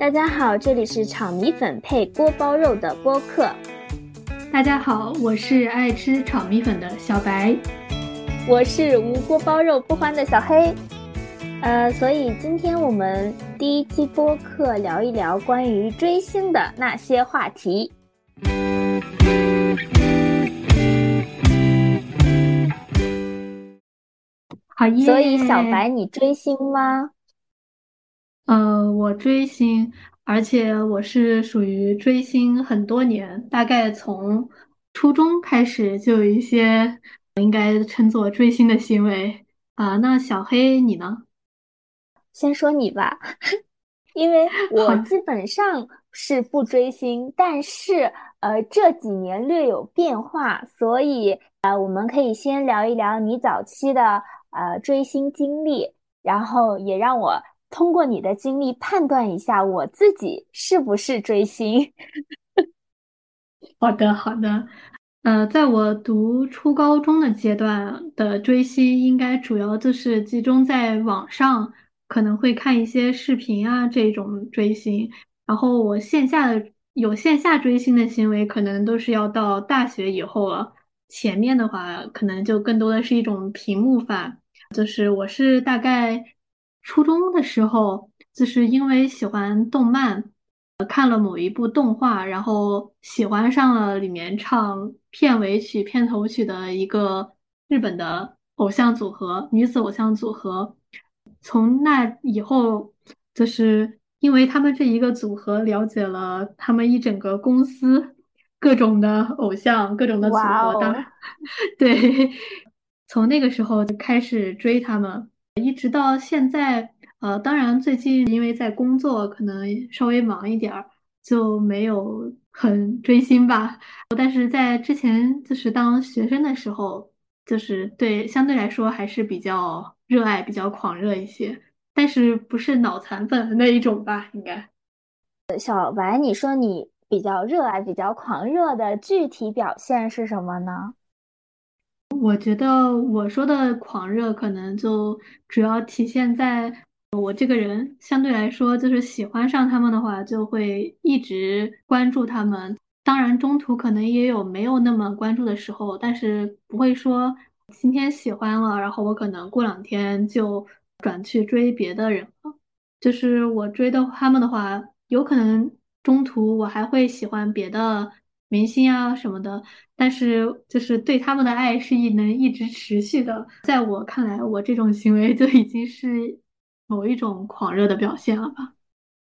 大家好，这里是炒米粉配锅包肉的播客。大家好，我是爱吃炒米粉的小白，我是无锅包肉不欢的小黑。呃，所以今天我们第一期播客聊一聊关于追星的那些话题。好耶！所以小白，你追星吗？呃，我追星，而且我是属于追星很多年，大概从初中开始就有一些应该称作追星的行为啊。那小黑你呢？先说你吧，因为 我基本上是不追星，但是呃这几年略有变化，所以呃我们可以先聊一聊你早期的呃追星经历，然后也让我通过你的经历判断一下我自己是不是追星。好的，好的。呃，在我读初高中的阶段的追星，应该主要就是集中在网上。可能会看一些视频啊，这种追星。然后我线下的有线下追星的行为，可能都是要到大学以后了。前面的话，可能就更多的是一种屏幕法。就是我是大概初中的时候，就是因为喜欢动漫，看了某一部动画，然后喜欢上了里面唱片尾曲、片头曲的一个日本的偶像组合，女子偶像组合。从那以后，就是因为他们这一个组合，了解了他们一整个公司各种的偶像、各种的组合当然。对，从那个时候就开始追他们，一直到现在。呃，当然最近因为在工作，可能稍微忙一点儿，就没有很追星吧。但是在之前，就是当学生的时候，就是对相对来说还是比较。热爱比较狂热一些，但是不是脑残粉那一种吧？应该。小白，你说你比较热爱、比较狂热的具体表现是什么呢？我觉得我说的狂热，可能就主要体现在我这个人相对来说，就是喜欢上他们的话，就会一直关注他们。当然，中途可能也有没有那么关注的时候，但是不会说。今天喜欢了，然后我可能过两天就转去追别的人了。就是我追的他们的话，有可能中途我还会喜欢别的明星啊什么的。但是就是对他们的爱是一能一直持续的。在我看来，我这种行为就已经是某一种狂热的表现了吧。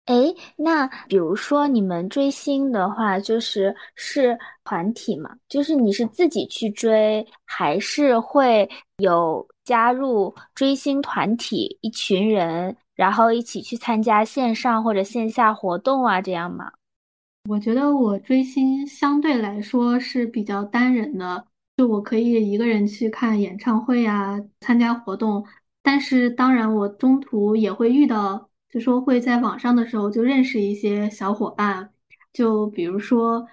哎，那比如说你们追星的话，就是是团体嘛？就是你是自己去追，还是会有加入追星团体一群人，然后一起去参加线上或者线下活动啊？这样吗？我觉得我追星相对来说是比较单人的，就我可以一个人去看演唱会啊，参加活动。但是当然，我中途也会遇到。就说会在网上的时候就认识一些小伙伴，就比如说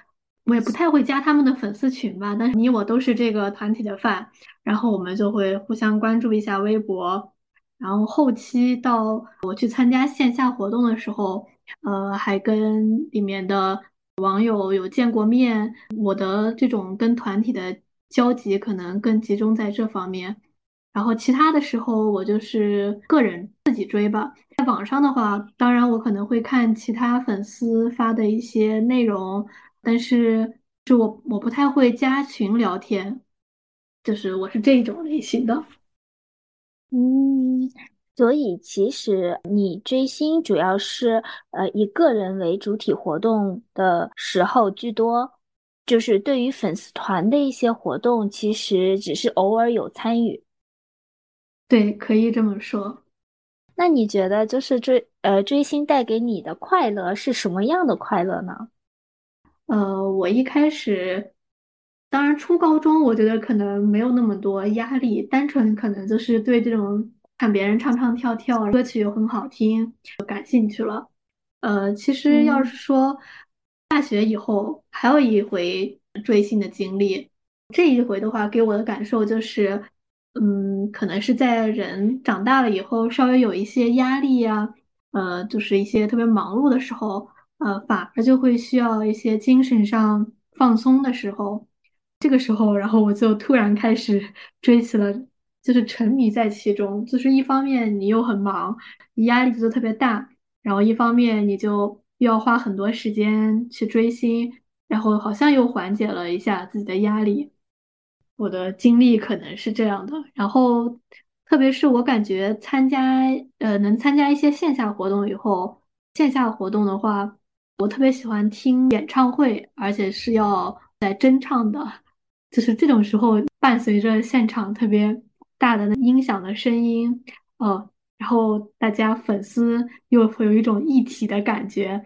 我也不太会加他们的粉丝群吧，但是你我都是这个团体的饭，然后我们就会互相关注一下微博，然后后期到我去参加线下活动的时候，呃，还跟里面的网友有见过面，我的这种跟团体的交集可能更集中在这方面。然后其他的时候，我就是个人自己追吧。在网上的话，当然我可能会看其他粉丝发的一些内容，但是就我我不太会加群聊天，就是我是这种类型的。嗯，所以其实你追星主要是呃以个人为主体活动的时候居多，就是对于粉丝团的一些活动，其实只是偶尔有参与。对，可以这么说。那你觉得就是追呃追星带给你的快乐是什么样的快乐呢？呃，我一开始，当然初高中，我觉得可能没有那么多压力，单纯可能就是对这种看别人唱唱跳跳，歌曲又很好听，就感兴趣了。呃，其实要是说大学以后还有一回追星的经历，这一回的话，给我的感受就是。嗯，可能是在人长大了以后，稍微有一些压力呀，呃，就是一些特别忙碌的时候，呃，反而就会需要一些精神上放松的时候。这个时候，然后我就突然开始 追起了，就是沉迷在其中。就是一方面你又很忙，你压力就特别大，然后一方面你就又要花很多时间去追星，然后好像又缓解了一下自己的压力。我的经历可能是这样的。然后，特别是我感觉参加呃能参加一些线下活动以后，线下活动的话，我特别喜欢听演唱会，而且是要在真唱的。就是这种时候，伴随着现场特别大的音响的声音，呃，然后大家粉丝又会有一种一体的感觉，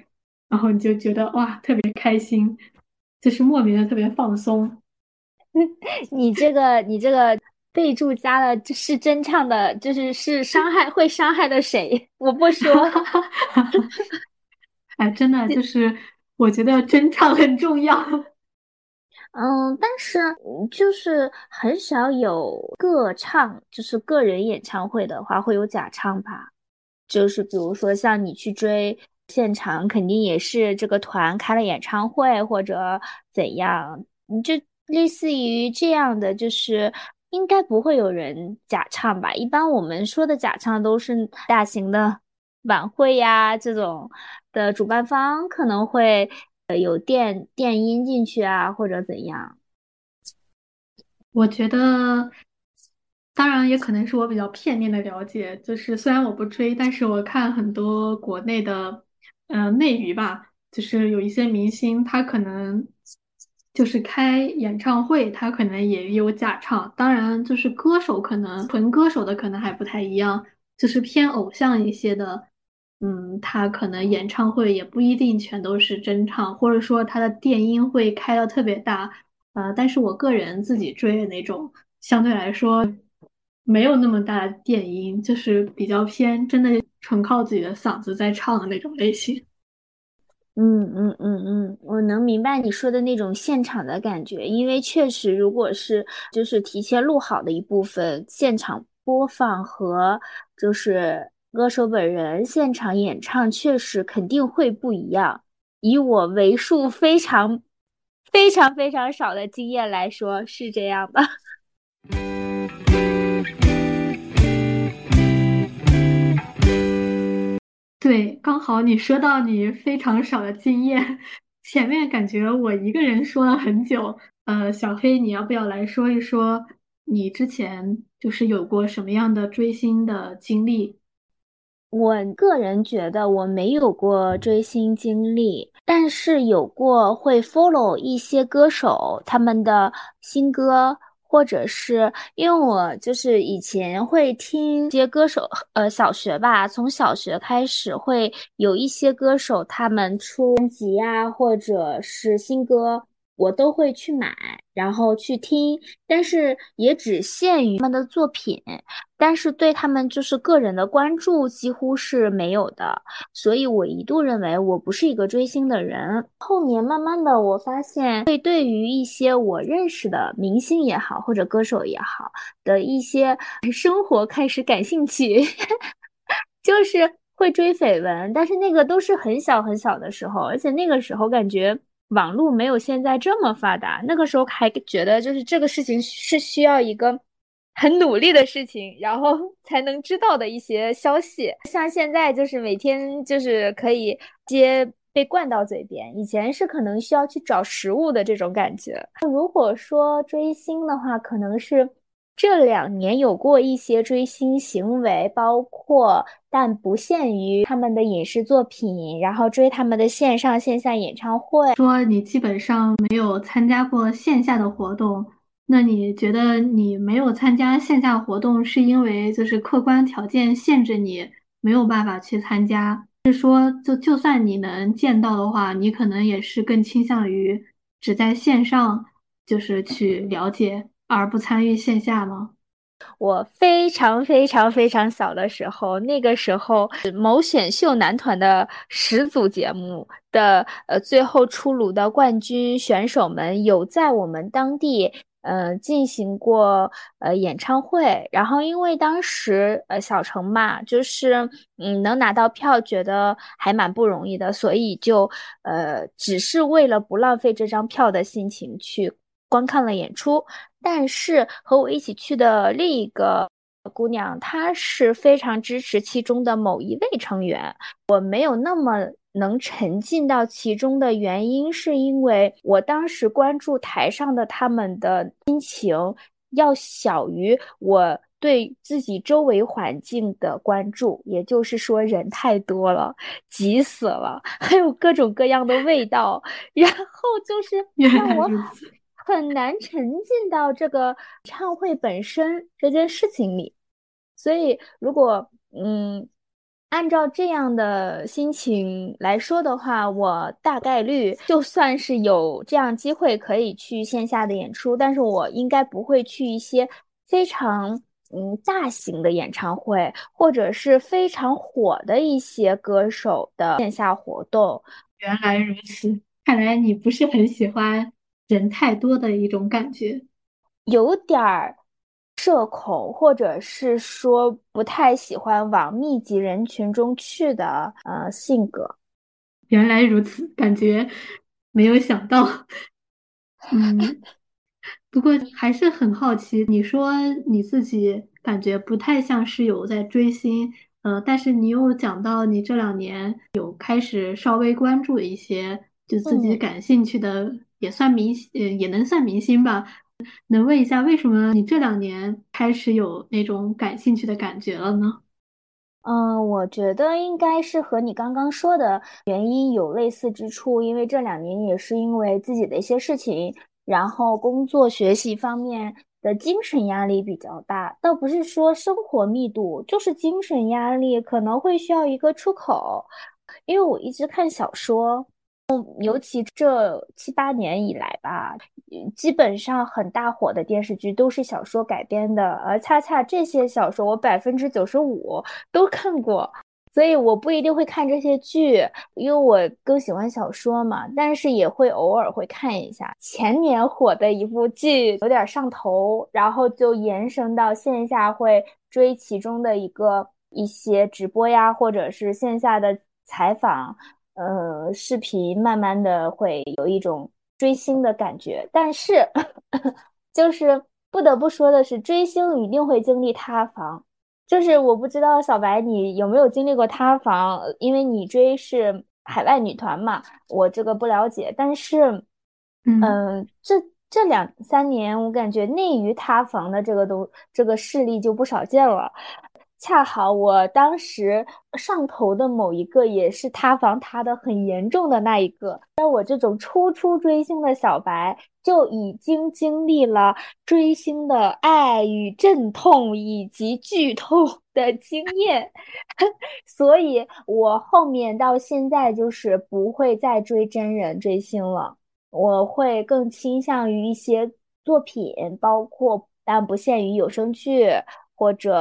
然后你就觉得哇，特别开心，就是莫名的特别放松。你这个，你这个备注加了是真唱的，就是是伤害会伤害的谁？我不说。哎，真的 就是我觉得真唱很重要。嗯，但是就是很少有个唱，就是个人演唱会的话会有假唱吧？就是比如说像你去追现场，肯定也是这个团开了演唱会或者怎样，你就类似于这样的，就是应该不会有人假唱吧？一般我们说的假唱都是大型的晚会呀这种的主办方可能会。呃有电电音进去啊，或者怎样？我觉得，当然也可能是我比较片面的了解。就是虽然我不追，但是我看很多国内的，呃，内娱吧，就是有一些明星，他可能就是开演唱会，他可能也有假唱。当然，就是歌手可能纯歌手的可能还不太一样，就是偏偶像一些的。嗯，他可能演唱会也不一定全都是真唱，或者说他的电音会开的特别大，呃，但是我个人自己追的那种，相对来说没有那么大的电音，就是比较偏真的纯靠自己的嗓子在唱的那种类型。嗯嗯嗯嗯，我能明白你说的那种现场的感觉，因为确实，如果是就是提前录好的一部分，现场播放和就是。歌手本人现场演唱确实肯定会不一样。以我为数非常、非常、非常少的经验来说，是这样的。对，刚好你说到你非常少的经验，前面感觉我一个人说了很久。呃，小黑，你要不要来说一说你之前就是有过什么样的追星的经历？我个人觉得我没有过追星经历，但是有过会 follow 一些歌手他们的新歌，或者是因为我就是以前会听一些歌手，呃，小学吧，从小学开始会有一些歌手他们出专辑啊，或者是新歌。我都会去买，然后去听，但是也只限于他们的作品，但是对他们就是个人的关注几乎是没有的，所以我一度认为我不是一个追星的人。后面慢慢的，我发现会对于一些我认识的明星也好，或者歌手也好的一些 生活开始感兴趣，就是会追绯闻，但是那个都是很小很小的时候，而且那个时候感觉。网络没有现在这么发达，那个时候还觉得就是这个事情是需要一个很努力的事情，然后 才能知道的一些消息。像现在就是每天就是可以接被灌到嘴边，以前是可能需要去找食物的这种感觉。如果说追星的话，可能是。这两年有过一些追星行为，包括但不限于他们的影视作品，然后追他们的线上线下演唱会。说你基本上没有参加过线下的活动，那你觉得你没有参加线下活动，是因为就是客观条件限制你没有办法去参加？是说就就算你能见到的话，你可能也是更倾向于只在线上就是去了解。而不参与线下吗？我非常非常非常小的时候，那个时候某选秀男团的十组节目的呃最后出炉的冠军选手们有在我们当地呃进行过呃演唱会，然后因为当时呃小城嘛，就是嗯能拿到票，觉得还蛮不容易的，所以就呃只是为了不浪费这张票的心情去观看了演出。但是和我一起去的另一个姑娘，她是非常支持其中的某一位成员，我没有那么。能沉浸到其中的原因，是因为我当时关注台上的他们的心情要小于我对自己周围环境的关注，也就是说人太多了，挤死了，还有各种各样的味道，然后就是让我很难沉浸到这个唱会本身这件事情里。所以，如果嗯。按照这样的心情来说的话，我大概率就算是有这样机会可以去线下的演出，但是我应该不会去一些非常嗯大型的演唱会，或者是非常火的一些歌手的线下活动。原来如此，看来你不是很喜欢人太多的一种感觉，有点儿。社恐，或者是说不太喜欢往密集人群中去的呃性格。原来如此，感觉没有想到。嗯，不过还是很好奇。你说你自己感觉不太像是有在追星，呃，但是你又讲到你这两年有开始稍微关注一些就自己感兴趣的，也算明星，呃，也能算明星吧。能问一下，为什么你这两年开始有那种感兴趣的感觉了呢？嗯，我觉得应该是和你刚刚说的原因有类似之处，因为这两年也是因为自己的一些事情，然后工作学习方面的精神压力比较大，倒不是说生活密度，就是精神压力可能会需要一个出口，因为我一直看小说。尤其这七八年以来吧，基本上很大火的电视剧都是小说改编的，而恰恰这些小说我百分之九十五都看过，所以我不一定会看这些剧，因为我更喜欢小说嘛。但是也会偶尔会看一下前年火的一部剧，有点上头，然后就延伸到线下会追其中的一个一些直播呀，或者是线下的采访。呃，视频慢慢的会有一种追星的感觉，但是 就是不得不说的是，追星一定会经历塌房。就是我不知道小白你有没有经历过塌房，因为你追是海外女团嘛，我这个不了解。但是，嗯，这这两三年我感觉内娱塌房的这个都这个事例就不少见了。恰好我当时上头的某一个也是塌房塌的很严重的那一个，像我这种初初追星的小白就已经经历了追星的爱与阵痛以及剧痛的经验，所以我后面到现在就是不会再追真人追星了，我会更倾向于一些作品，包括但不限于有声剧。或者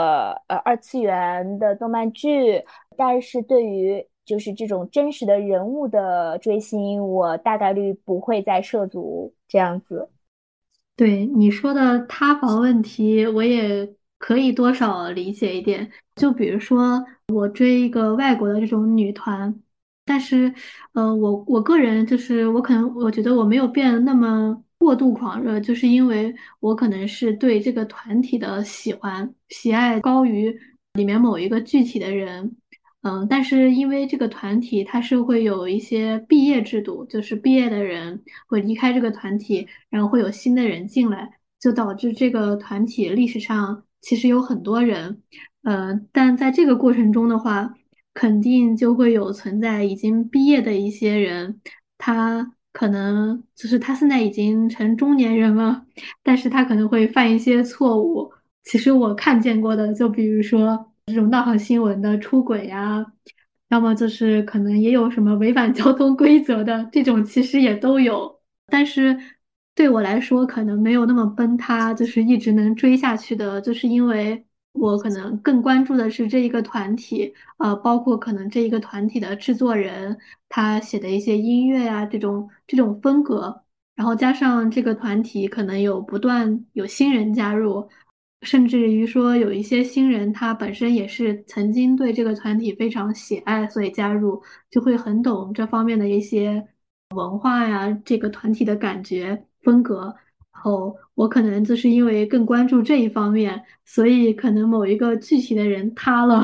呃二次元的动漫剧，但是对于就是这种真实的人物的追星，我大概率不会再涉足这样子。对你说的塌房问题，我也可以多少理解一点。就比如说我追一个外国的这种女团，但是呃我我个人就是我可能我觉得我没有变那么。过度狂热，就是因为我可能是对这个团体的喜欢、喜爱高于里面某一个具体的人，嗯，但是因为这个团体它是会有一些毕业制度，就是毕业的人会离开这个团体，然后会有新的人进来，就导致这个团体历史上其实有很多人，嗯，但在这个过程中的话，肯定就会有存在已经毕业的一些人，他。可能就是他现在已经成中年人了，但是他可能会犯一些错误。其实我看见过的，就比如说这种闹上新闻的出轨呀，要么就是可能也有什么违反交通规则的这种，其实也都有。但是对我来说，可能没有那么崩塌，就是一直能追下去的，就是因为。我可能更关注的是这一个团体，呃，包括可能这一个团体的制作人他写的一些音乐啊，这种这种风格，然后加上这个团体可能有不断有新人加入，甚至于说有一些新人他本身也是曾经对这个团体非常喜爱，所以加入就会很懂这方面的一些文化呀，这个团体的感觉风格。然后我可能就是因为更关注这一方面，所以可能某一个具体的人塌了，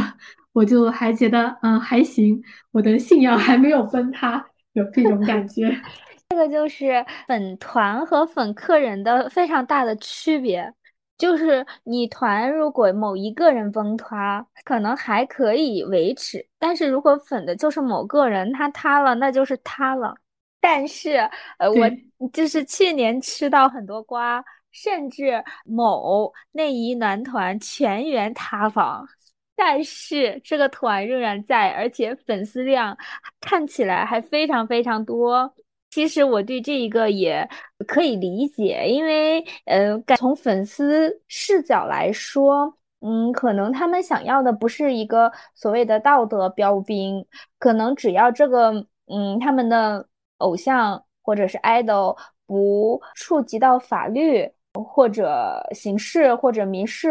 我就还觉得嗯还行，我的信仰还没有崩塌，有这种感觉。这个就是粉团和粉客人的非常大的区别，就是你团如果某一个人崩塌，可能还可以维持，但是如果粉的就是某个人，他塌了，那就是塌了。但是，呃，我就是去年吃到很多瓜，甚至某内衣男团全员塌房，但是这个团仍然在，而且粉丝量看起来还非常非常多。其实我对这一个也可以理解，因为，呃，从粉丝视角来说，嗯，可能他们想要的不是一个所谓的道德标兵，可能只要这个，嗯，他们的。偶像或者是 idol 不触及到法律或者刑事或者民事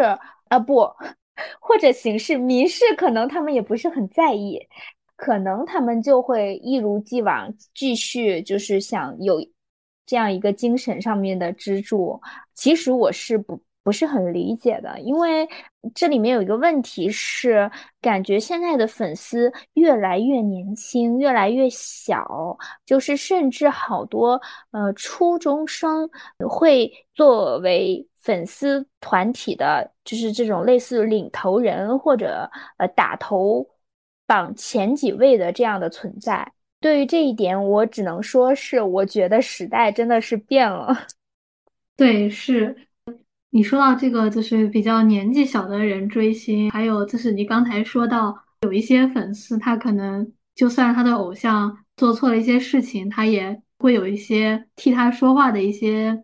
啊不，或者刑事 民事可能他们也不是很在意，可能他们就会一如既往继续就是想有这样一个精神上面的支柱。其实我是不。不是很理解的，因为这里面有一个问题是，感觉现在的粉丝越来越年轻，越来越小，就是甚至好多呃初中生会作为粉丝团体的，就是这种类似领头人或者呃打头榜前几位的这样的存在。对于这一点，我只能说是，我觉得时代真的是变了。对，是。你说到这个，就是比较年纪小的人追星，还有就是你刚才说到有一些粉丝，他可能就算他的偶像做错了一些事情，他也会有一些替他说话的一些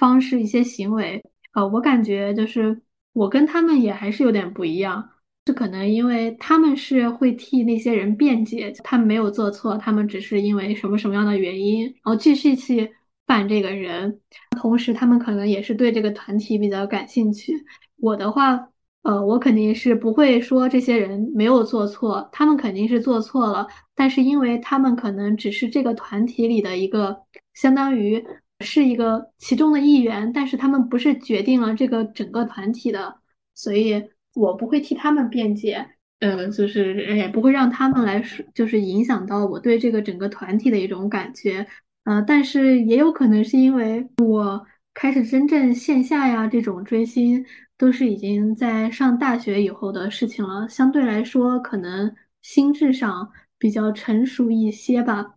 方式、一些行为。呃，我感觉就是我跟他们也还是有点不一样，是可能因为他们是会替那些人辩解，他们没有做错，他们只是因为什么什么样的原因，然后继续去。扮这个人，同时他们可能也是对这个团体比较感兴趣。我的话，呃，我肯定是不会说这些人没有做错，他们肯定是做错了。但是因为他们可能只是这个团体里的一个，相当于是一个其中的一员，但是他们不是决定了这个整个团体的，所以我不会替他们辩解，呃，就是也不会让他们来说，就是影响到我对这个整个团体的一种感觉。呃，但是也有可能是因为我开始真正线下呀这种追星，都是已经在上大学以后的事情了，相对来说可能心智上比较成熟一些吧。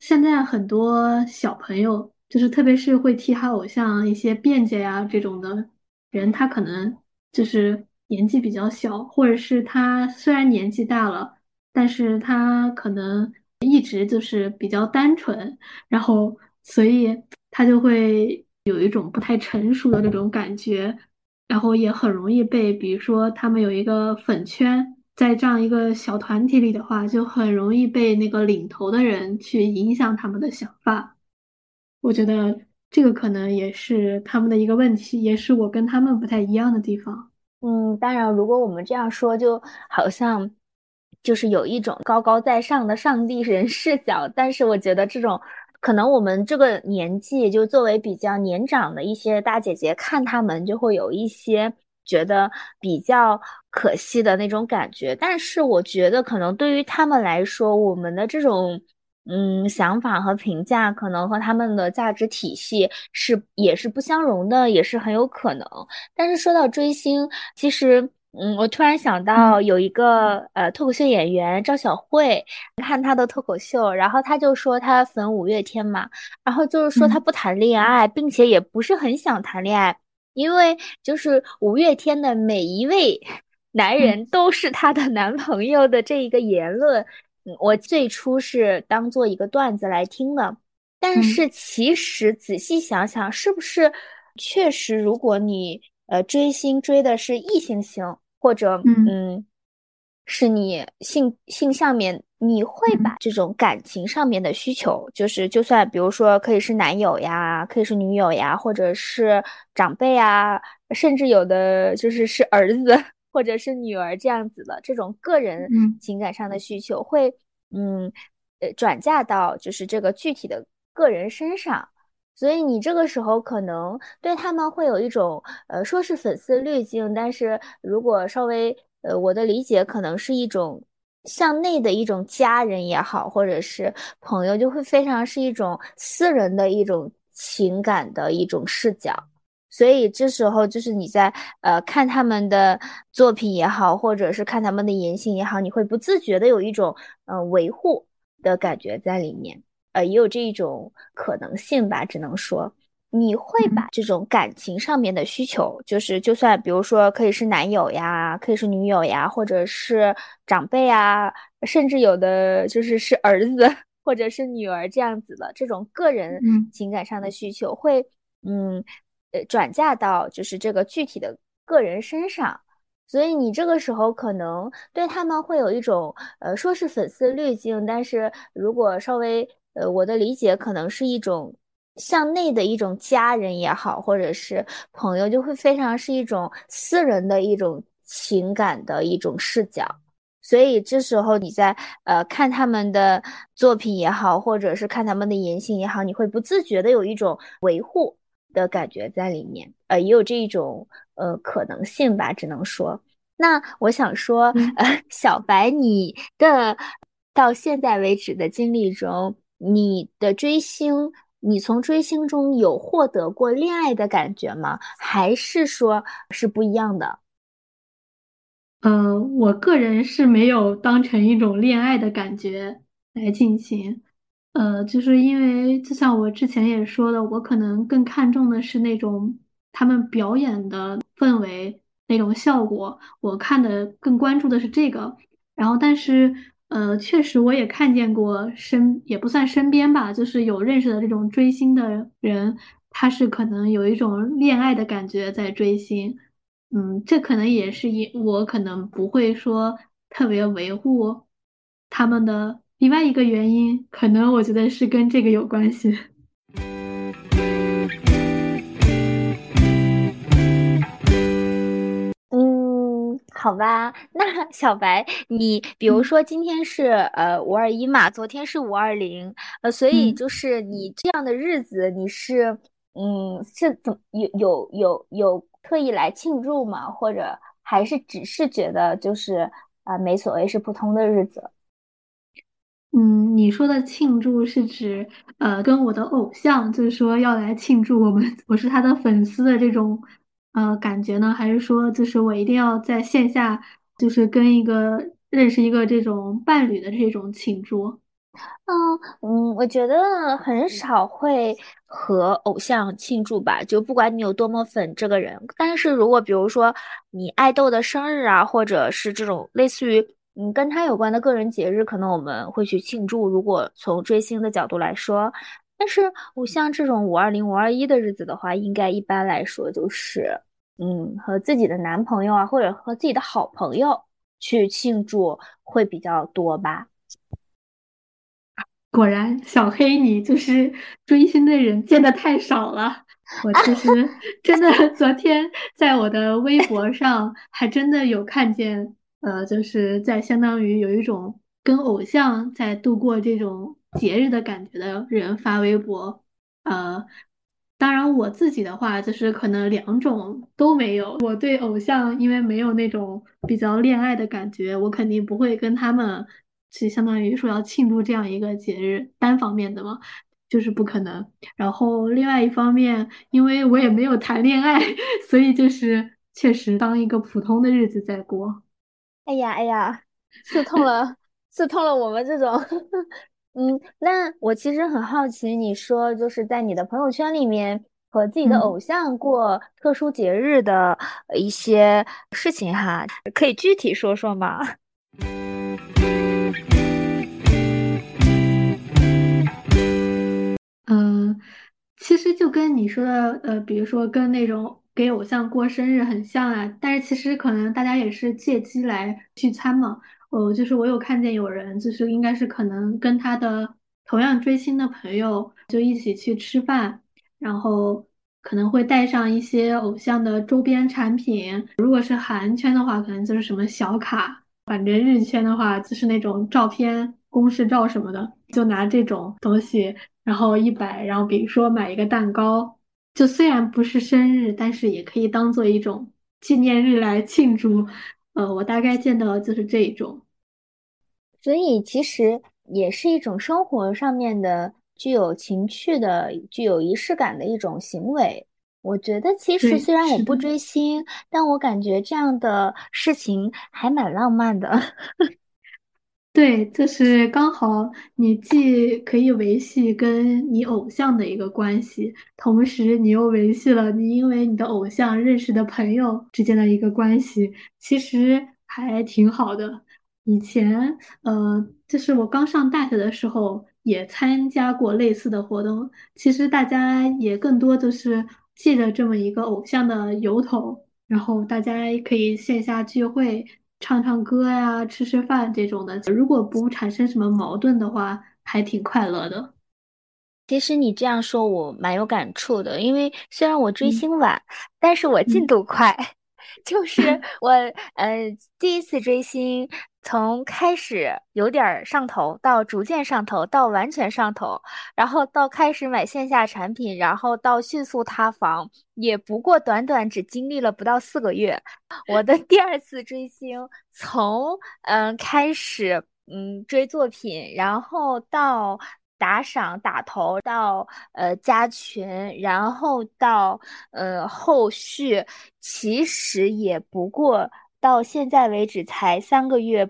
现在很多小朋友，就是特别是会替他偶像一些辩解呀这种的人，他可能就是年纪比较小，或者是他虽然年纪大了，但是他可能。一直就是比较单纯，然后所以他就会有一种不太成熟的那种感觉，然后也很容易被，比如说他们有一个粉圈，在这样一个小团体里的话，就很容易被那个领头的人去影响他们的想法。我觉得这个可能也是他们的一个问题，也是我跟他们不太一样的地方。嗯，当然，如果我们这样说，就好像。就是有一种高高在上的上帝人视角，但是我觉得这种可能我们这个年纪，就作为比较年长的一些大姐姐看他们，就会有一些觉得比较可惜的那种感觉。但是我觉得可能对于他们来说，我们的这种嗯想法和评价，可能和他们的价值体系是也是不相容的，也是很有可能。但是说到追星，其实。嗯，我突然想到有一个呃脱口秀演员赵小慧，看她的脱口秀，然后她就说她粉五月天嘛，然后就是说她不谈恋爱，并且也不是很想谈恋爱，因为就是五月天的每一位 男人都是她的男朋友的这一个言论，我最初是当做一个段子来听的，但是其实仔细想想，是不是确实如果你。呃，追星追的是异性星，或者嗯，是你性性上面你会把这种感情上面的需求，就是就算比如说可以是男友呀，可以是女友呀，或者是长辈啊，甚至有的就是是儿子或者是女儿这样子的这种个人情感上的需求，会嗯呃转嫁到就是这个具体的个人身上，所以你这个时候可能对他们会有一种呃说是粉丝滤镜，但是如果稍微呃我的理解可能是一种。向内的一种家人也好，或者是朋友，就会非常是一种私人的一种情感的一种视角。所以这时候就是你在呃看他们的作品也好，或者是看他们的言行也好，你会不自觉的有一种呃维护的感觉在里面，呃，也有这一种可能性吧，只能说。你会把这种感情上面的需求，就是就算比如说可以是男友呀，可以是女友呀，或者是长辈啊，甚至有的就是是儿子或者是女儿这样子的这种个人情感上的需求，会嗯呃转嫁到就是这个具体的个人身上，所以你这个时候可能对他们会有一种呃说是粉丝滤镜，但是如果稍微呃我的理解可能是一种。向内的一种家人也好，或者是朋友，就会非常是一种私人的一种情感的一种视角。所以这时候你在呃看他们的作品也好，或者是看他们的言行也好，你会不自觉的有一种维护的感觉在里面。呃，也有这一种呃可能性吧，只能说。那我想说，呃，小白，你的到现在为止的经历中，你的追星。你从追星中有获得过恋爱的感觉吗？还是说是不一样的？呃，我个人是没有当成一种恋爱的感觉来进行。呃，就是因为就像我之前也说的，我可能更看重的是那种他们表演的氛围那种效果，我看的更关注的是这个。然后，但是。呃，确实我也看见过身也不算身边吧，就是有认识的这种追星的人，他是可能有一种恋爱的感觉在追星，嗯，这可能也是因我可能不会说特别维护他们的另外一个原因，可能我觉得是跟这个有关系。好吧，那小白，你比如说今天是呃五二一嘛，昨天是五二零，呃，所以就是你这样的日子，你是嗯是怎有有有有特意来庆祝吗？或者还是只是觉得就是啊没所谓，是普通的日子？嗯，你说的庆祝是指呃跟我的偶像，就是说要来庆祝我们 我是他的粉丝的这种。呃，感觉呢，还是说，就是我一定要在线下，就是跟一个认识一个这种伴侣的这种庆祝。嗯嗯，我觉得很少会和偶像庆祝吧，就不管你有多么粉这个人，但是如果比如说你爱豆的生日啊，或者是这种类似于嗯跟他有关的个人节日，可能我们会去庆祝。如果从追星的角度来说。但是，我像这种五二零、五二一的日子的话，应该一般来说就是，嗯，和自己的男朋友啊，或者和自己的好朋友去庆祝会比较多吧。果然，小黑你就是追星的人见的太少了。我其实 真的昨天在我的微博上还真的有看见，呃，就是在相当于有一种跟偶像在度过这种。节日的感觉的人发微博，呃，当然我自己的话就是可能两种都没有。我对偶像因为没有那种比较恋爱的感觉，我肯定不会跟他们去相当于说要庆祝这样一个节日，单方面的嘛，就是不可能。然后另外一方面，因为我也没有谈恋爱，所以就是确实当一个普通的日子在过。哎呀哎呀，刺痛了，刺痛了我们这种。嗯，那我其实很好奇，你说就是在你的朋友圈里面和自己的偶像过特殊节日的一些事情哈，可以具体说说吗？嗯，其实就跟你说的，呃，比如说跟那种给偶像过生日很像啊，但是其实可能大家也是借机来聚餐嘛。呃，就是我有看见有人，就是应该是可能跟他的同样追星的朋友就一起去吃饭，然后可能会带上一些偶像的周边产品。如果是韩圈的话，可能就是什么小卡；反正日圈的话，就是那种照片、公式照什么的，就拿这种东西，然后一摆，然后比如说买一个蛋糕，就虽然不是生日，但是也可以当做一种纪念日来庆祝。呃，我大概见到的就是这一种，所以其实也是一种生活上面的具有情趣的、具有仪式感的一种行为。我觉得其实虽然我不追星，但我感觉这样的事情还蛮浪漫的。对，就是刚好你既可以维系跟你偶像的一个关系，同时你又维系了你因为你的偶像认识的朋友之间的一个关系，其实还挺好的。以前，呃，就是我刚上大学的时候也参加过类似的活动，其实大家也更多就是借着这么一个偶像的由头，然后大家可以线下聚会。唱唱歌呀，吃吃饭这种的，如果不产生什么矛盾的话，还挺快乐的。其实你这样说，我蛮有感触的，因为虽然我追星晚，但是我进度快。就是我，呃，第一次追星，从开始有点上头，到逐渐上头，到完全上头，然后到开始买线下产品，然后到迅速塌房，也不过短短只经历了不到四个月。我的第二次追星，从嗯开始嗯追作品，然后到。打赏打头到呃加群，然后到呃后续，其实也不过到现在为止才三个月，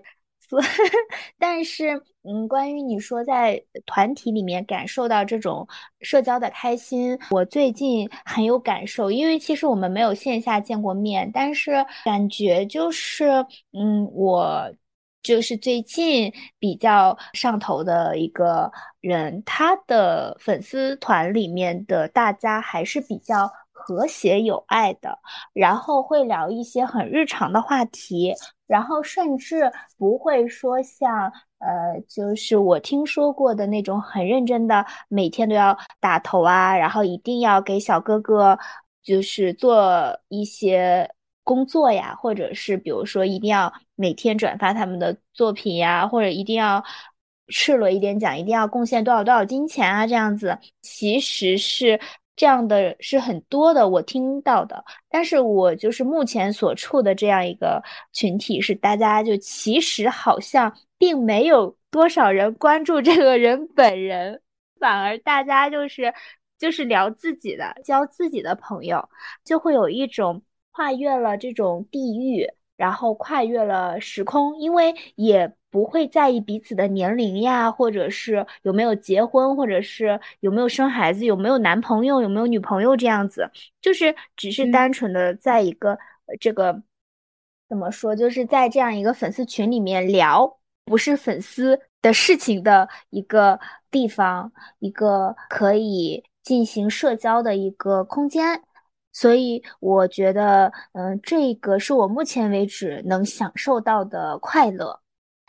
所 但是嗯，关于你说在团体里面感受到这种社交的开心，我最近很有感受，因为其实我们没有线下见过面，但是感觉就是嗯我。就是最近比较上头的一个人，他的粉丝团里面的大家还是比较和谐友爱的，然后会聊一些很日常的话题，然后甚至不会说像呃，就是我听说过的那种很认真的，每天都要打头啊，然后一定要给小哥哥就是做一些。工作呀，或者是比如说一定要每天转发他们的作品呀，或者一定要赤裸一点讲，一定要贡献多少多少金钱啊，这样子其实是这样的是很多的，我听到的。但是我就是目前所处的这样一个群体，是大家就其实好像并没有多少人关注这个人本人，反而大家就是就是聊自己的，交自己的朋友，就会有一种。跨越了这种地域，然后跨越了时空，因为也不会在意彼此的年龄呀，或者是有没有结婚，或者是有没有生孩子，有没有男朋友，有没有女朋友这样子，就是只是单纯的在一个这个怎么说，就是在这样一个粉丝群里面聊不是粉丝的事情的一个地方，一个可以进行社交的一个空间。所以我觉得，嗯，这个是我目前为止能享受到的快乐。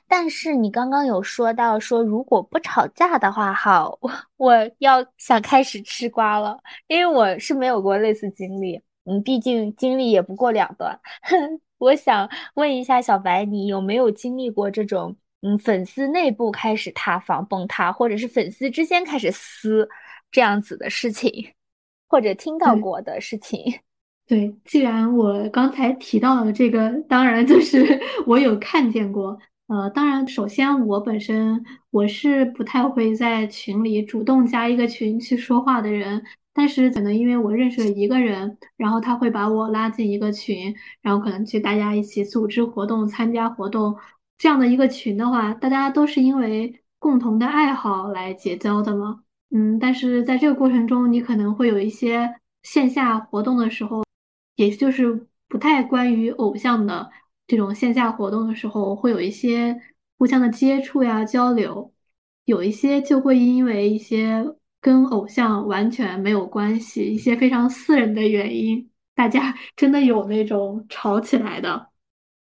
但是你刚刚有说到说，如果不吵架的话，好，我 我要想开始吃瓜了，因为我是没有过类似经历，嗯，毕竟经历也不过两段。我想问一下小白，你有没有经历过这种，嗯，粉丝内部开始塌房崩塌，或者是粉丝之间开始撕这样子的事情？或者听到过的事情，对，既然我刚才提到了这个，当然就是 我有看见过。呃，当然，首先我本身我是不太会在群里主动加一个群去说话的人，但是可能因为我认识了一个人，然后他会把我拉进一个群，然后可能去大家一起组织活动、参加活动这样的一个群的话，大家都是因为共同的爱好来结交的嘛。嗯，但是在这个过程中，你可能会有一些线下活动的时候，也就是不太关于偶像的这种线下活动的时候，会有一些互相的接触呀、交流，有一些就会因为一些跟偶像完全没有关系、一些非常私人的原因，大家 真的有那种吵起来的，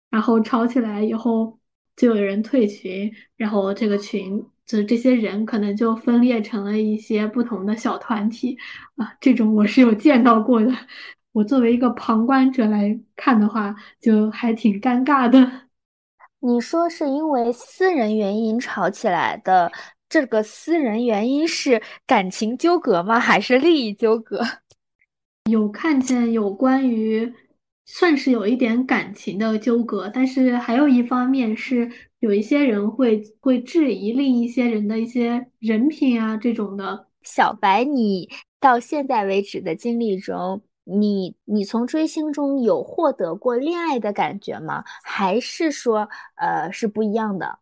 然后吵起来以后，就有人退群，然后这个群就是这些人可能就分裂成了一些不同的小团体啊，这种我是有见到过的。我作为一个旁观者来看的话，就还挺尴尬的。你说是因为私人原因吵起来的，这个私人原因是感情纠葛吗？还是利益纠葛？有看见有关于。算是有一点感情的纠葛，但是还有一方面是有一些人会会质疑另一些人的一些人品啊这种的。小白，你到现在为止的经历中，你你从追星中有获得过恋爱的感觉吗？还是说，呃，是不一样的？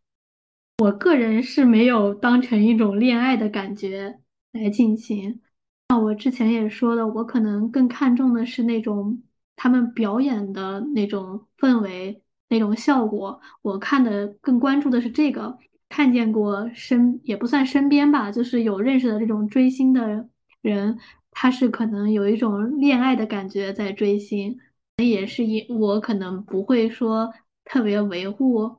我个人是没有当成一种恋爱的感觉来进行。那我之前也说了，我可能更看重的是那种。他们表演的那种氛围、那种效果，我看的更关注的是这个。看见过身也不算身边吧，就是有认识的这种追星的人，他是可能有一种恋爱的感觉在追星，也是因我可能不会说特别维护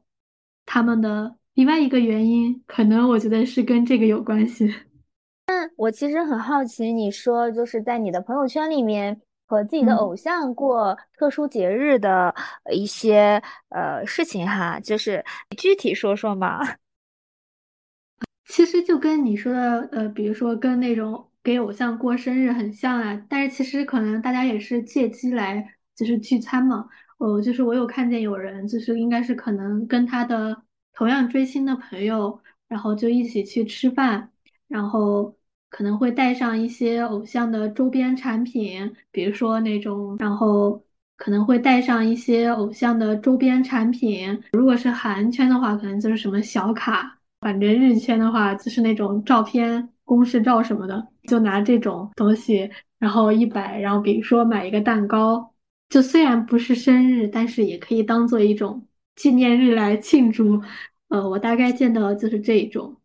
他们的另外一个原因，可能我觉得是跟这个有关系。那我其实很好奇，你说就是在你的朋友圈里面。和自己的偶像过特殊节日的一些呃事情哈，就是具体说说嘛。其实就跟你说的呃，比如说跟那种给偶像过生日很像啊，但是其实可能大家也是借机来就是聚餐嘛。呃，就是我有看见有人就是应该是可能跟他的同样追星的朋友，然后就一起去吃饭，然后。可能会带上一些偶像的周边产品，比如说那种，然后可能会带上一些偶像的周边产品。如果是韩圈的话，可能就是什么小卡；反正日圈的话，就是那种照片、公式照什么的，就拿这种东西，然后一摆，然后比如说买一个蛋糕，就虽然不是生日，但是也可以当做一种纪念日来庆祝。呃，我大概见到的就是这一种，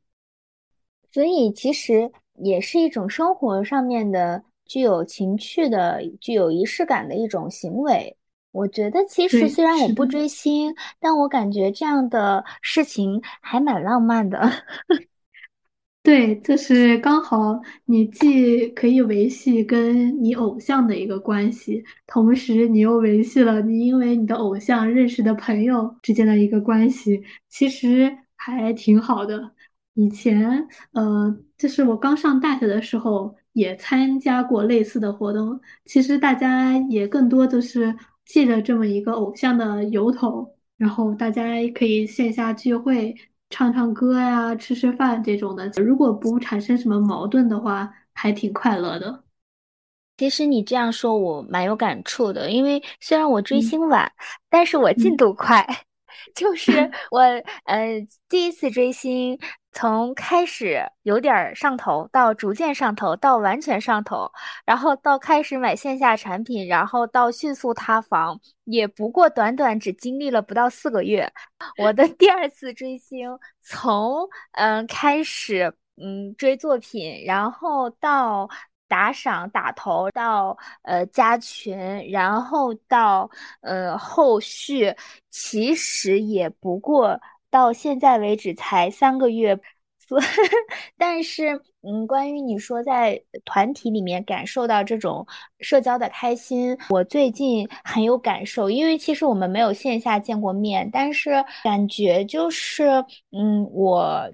所以其实。也是一种生活上面的具有情趣的、具有仪式感的一种行为。我觉得，其实虽然我不追星，但我感觉这样的事情还蛮浪漫的。对，就是刚好你既可以维系跟你偶像的一个关系，同时你又维系了你因为你的偶像认识的朋友之间的一个关系，其实还挺好的。以前，呃，就是我刚上大学的时候，也参加过类似的活动。其实大家也更多就是借着这么一个偶像的由头，然后大家可以线下聚会、唱唱歌呀、吃吃饭这种的。如果不产生什么矛盾的话，还挺快乐的。其实你这样说，我蛮有感触的，因为虽然我追星晚，但是我进度快。就是 我，呃，第一次追星，从开始有点上头，到逐渐上头，到完全上头，然后到开始买线下产品，然后到迅速塌房，也不过短短只经历了不到四个月。我的第二次追星，从嗯开始嗯追作品，然后到。打赏打头到呃加群，然后到呃后续，其实也不过到现在为止才三个月，但是嗯，关于你说在团体里面感受到这种社交的开心，我最近很有感受，因为其实我们没有线下见过面，但是感觉就是嗯我。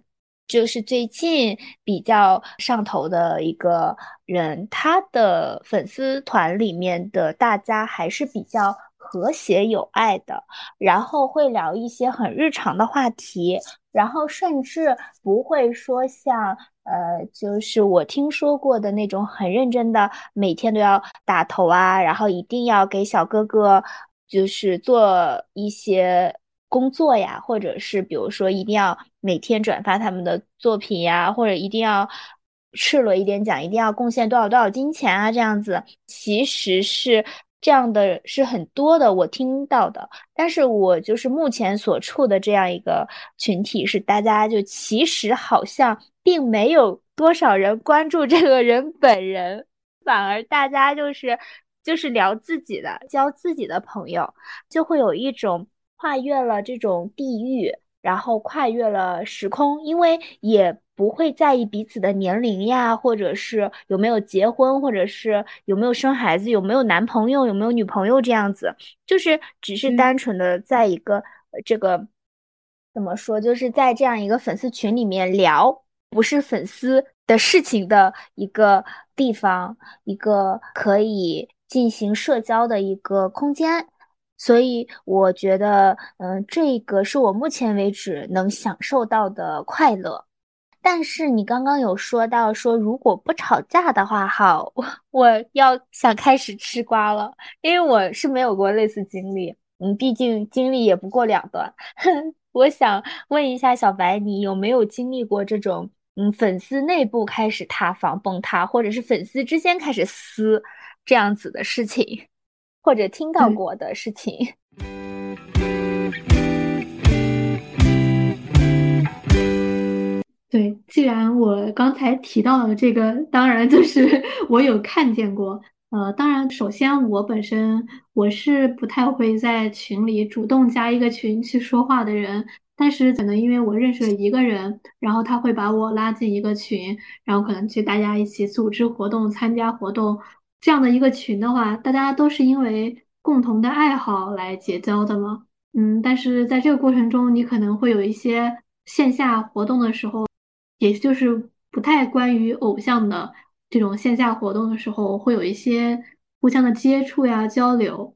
就是最近比较上头的一个人，他的粉丝团里面的大家还是比较和谐有爱的，然后会聊一些很日常的话题，然后甚至不会说像呃，就是我听说过的那种很认真的，每天都要打头啊，然后一定要给小哥哥就是做一些。工作呀，或者是比如说一定要每天转发他们的作品呀，或者一定要赤裸一点讲，一定要贡献多少多少金钱啊，这样子其实是这样的是很多的，我听到的。但是我就是目前所处的这样一个群体，是大家就其实好像并没有多少人关注这个人本人，反而大家就是就是聊自己的，交自己的朋友，就会有一种。跨越了这种地域，然后跨越了时空，因为也不会在意彼此的年龄呀，或者是有没有结婚，或者是有没有生孩子，有没有男朋友，有没有女朋友这样子，就是只是单纯的在一个这个怎么说，就是在这样一个粉丝群里面聊，不是粉丝的事情的一个地方，一个可以进行社交的一个空间。所以我觉得，嗯，这个是我目前为止能享受到的快乐。但是你刚刚有说到说，如果不吵架的话，好，我我要想开始吃瓜了，因为我是没有过类似经历，嗯，毕竟经历也不过两段。我想问一下小白，你有没有经历过这种，嗯，粉丝内部开始塌房崩塌，或者是粉丝之间开始撕这样子的事情？或者听到过的事情。对，既然我刚才提到了这个，当然就是 我有看见过。呃，当然，首先我本身我是不太会在群里主动加一个群去说话的人，但是可能因为我认识了一个人，然后他会把我拉进一个群，然后可能去大家一起组织活动、参加活动。这样的一个群的话，大家都是因为共同的爱好来结交的嘛。嗯，但是在这个过程中，你可能会有一些线下活动的时候，也就是不太关于偶像的这种线下活动的时候，会有一些互相的接触呀、交流，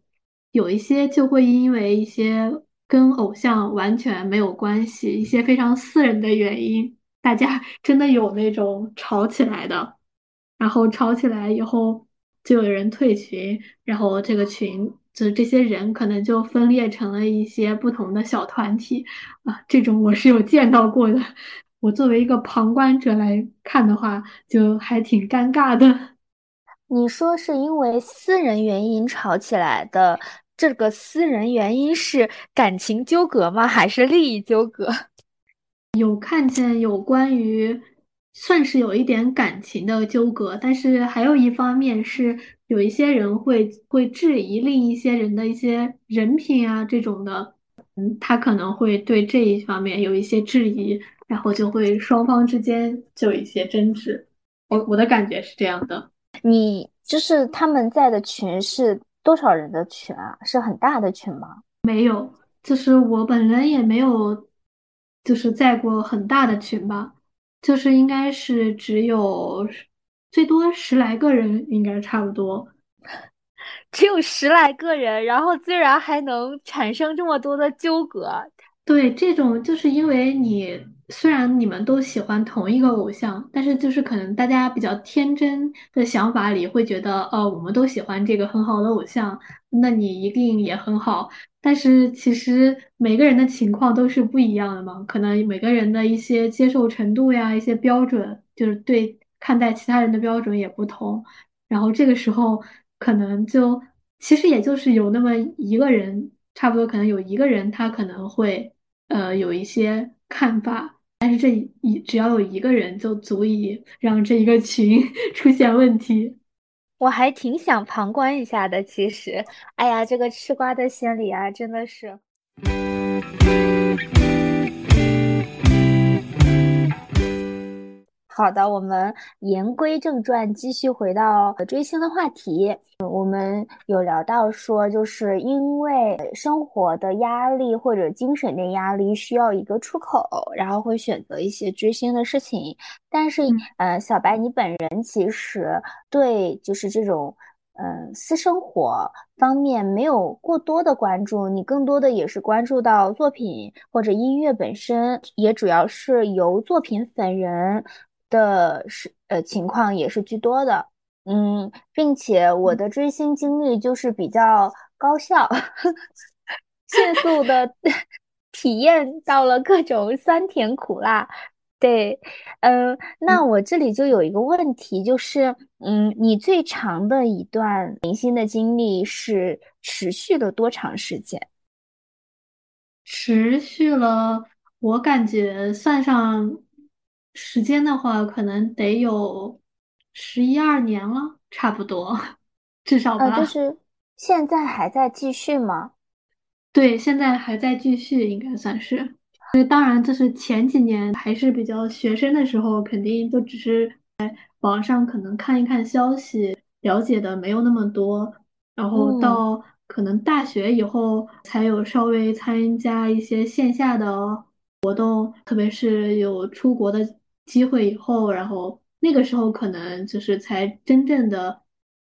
有一些就会因为一些跟偶像完全没有关系、一些非常私人的原因，大家 真的有那种吵起来的，然后吵起来以后。就有人退群，然后这个群就是这些人可能就分裂成了一些不同的小团体啊，这种我是有见到过的。我作为一个旁观者来看的话，就还挺尴尬的。你说是因为私人原因吵起来的？这个私人原因是感情纠葛吗？还是利益纠葛？有看见有关于。算是有一点感情的纠葛，但是还有一方面是有一些人会会质疑另一些人的一些人品啊这种的，嗯，他可能会对这一方面有一些质疑，然后就会双方之间就有一些争执。我我的感觉是这样的。你就是他们在的群是多少人的群啊？是很大的群吗？没有，就是我本人也没有，就是在过很大的群吧。就是应该是只有最多十来个人，应该差不多，只有十来个人，然后居然还能产生这么多的纠葛。对，这种就是因为你虽然你们都喜欢同一个偶像，但是就是可能大家比较天真的想法里会觉得，呃，我们都喜欢这个很好的偶像，那你一定也很好。但是其实每个人的情况都是不一样的嘛，可能每个人的一些接受程度呀、一些标准，就是对看待其他人的标准也不同。然后这个时候可能就其实也就是有那么一个人，差不多可能有一个人他可能会呃有一些看法，但是这一只要有一个人就足以让这一个群 出现问题。我还挺想旁观一下的，其实，哎呀，这个吃瓜的心理啊，真的是。好的，我们言归正传，继续回到追星的话题。我们有聊到说，就是因为生活的压力或者精神的压力需要一个出口，然后会选择一些追星的事情。但是，呃，小白，你本人其实对就是这种，嗯，私生活方面没有过多的关注，你更多的也是关注到作品或者音乐本身，也主要是由作品本人。的是呃情况也是居多的，嗯，并且我的追星经历就是比较高效，迅速的 体验到了各种酸甜苦辣。对，嗯，那我这里就有一个问题，就是，嗯，你最长的一段明星的经历是持续了多长时间？持续了，我感觉算上。时间的话，可能得有十一二年了，差不多，至少吧。就是现在还在继续吗？对，现在还在继续，应该算是。所以当然，就是前几年还是比较学生的时候，肯定就只是在网上可能看一看消息，了解的没有那么多。然后到可能大学以后，才有稍微参加一些线下的活动，特别是有出国的机会以后，然后那个时候可能就是才真正的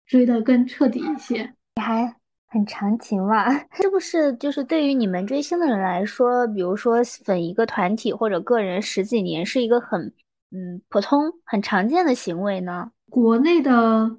追的更彻底一些。你还很长情嘛？是不是就是对于你们追星的人来说，比如说粉一个团体或者个人十几年，是一个很嗯普通、很常见的行为呢？国内的，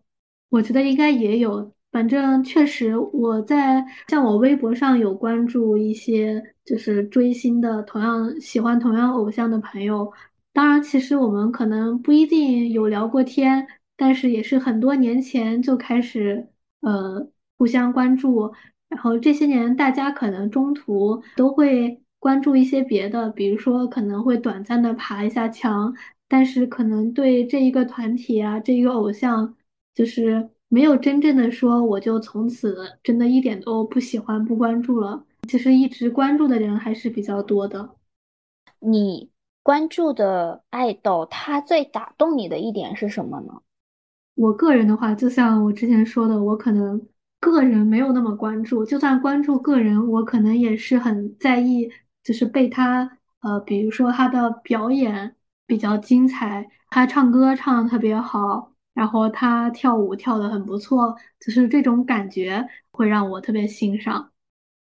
我觉得应该也有。反正确实，我在像我微博上有关注一些就是追星的，同样喜欢同样偶像的朋友。当然，其实我们可能不一定有聊过天，但是也是很多年前就开始呃互相关注。然后这些年，大家可能中途都会关注一些别的，比如说可能会短暂的爬一下墙，但是可能对这一个团体啊，这一个偶像，就是。没有真正的说，我就从此真的一点都不喜欢、不关注了。其实一直关注的人还是比较多的。你关注的爱豆，他最打动你的一点是什么呢？我个人的话，就像我之前说的，我可能个人没有那么关注。就算关注个人，我可能也是很在意，就是被他呃，比如说他的表演比较精彩，他唱歌唱的特别好。然后他跳舞跳得很不错，就是这种感觉会让我特别欣赏。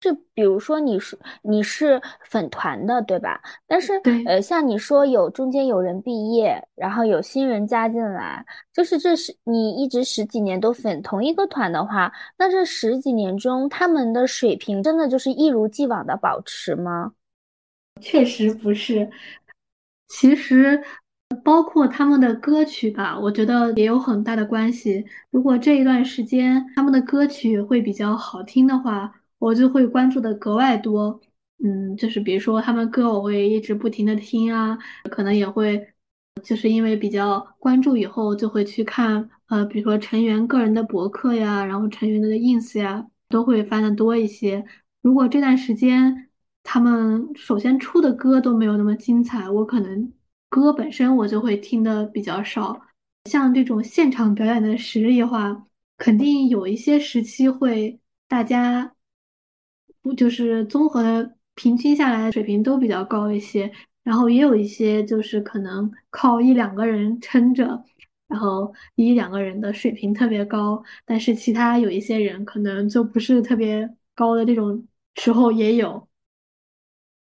就比如说你是你是粉团的对吧？但是呃，像你说有中间有人毕业，然后有新人加进来，就是这是你一直十几年都粉同一个团的话，那这十几年中他们的水平真的就是一如既往的保持吗？确实不是，其实。包括他们的歌曲吧，我觉得也有很大的关系。如果这一段时间他们的歌曲会比较好听的话，我就会关注的格外多。嗯，就是比如说他们歌，我会一直不停的听啊，可能也会就是因为比较关注以后，就会去看呃，比如说成员个人的博客呀，然后成员的 ins 呀，都会翻的多一些。如果这段时间他们首先出的歌都没有那么精彩，我可能。歌本身我就会听的比较少，像这种现场表演的实力的话，肯定有一些时期会大家就是综合平均下来水平都比较高一些，然后也有一些就是可能靠一两个人撑着，然后一两个人的水平特别高，但是其他有一些人可能就不是特别高的这种时候也有。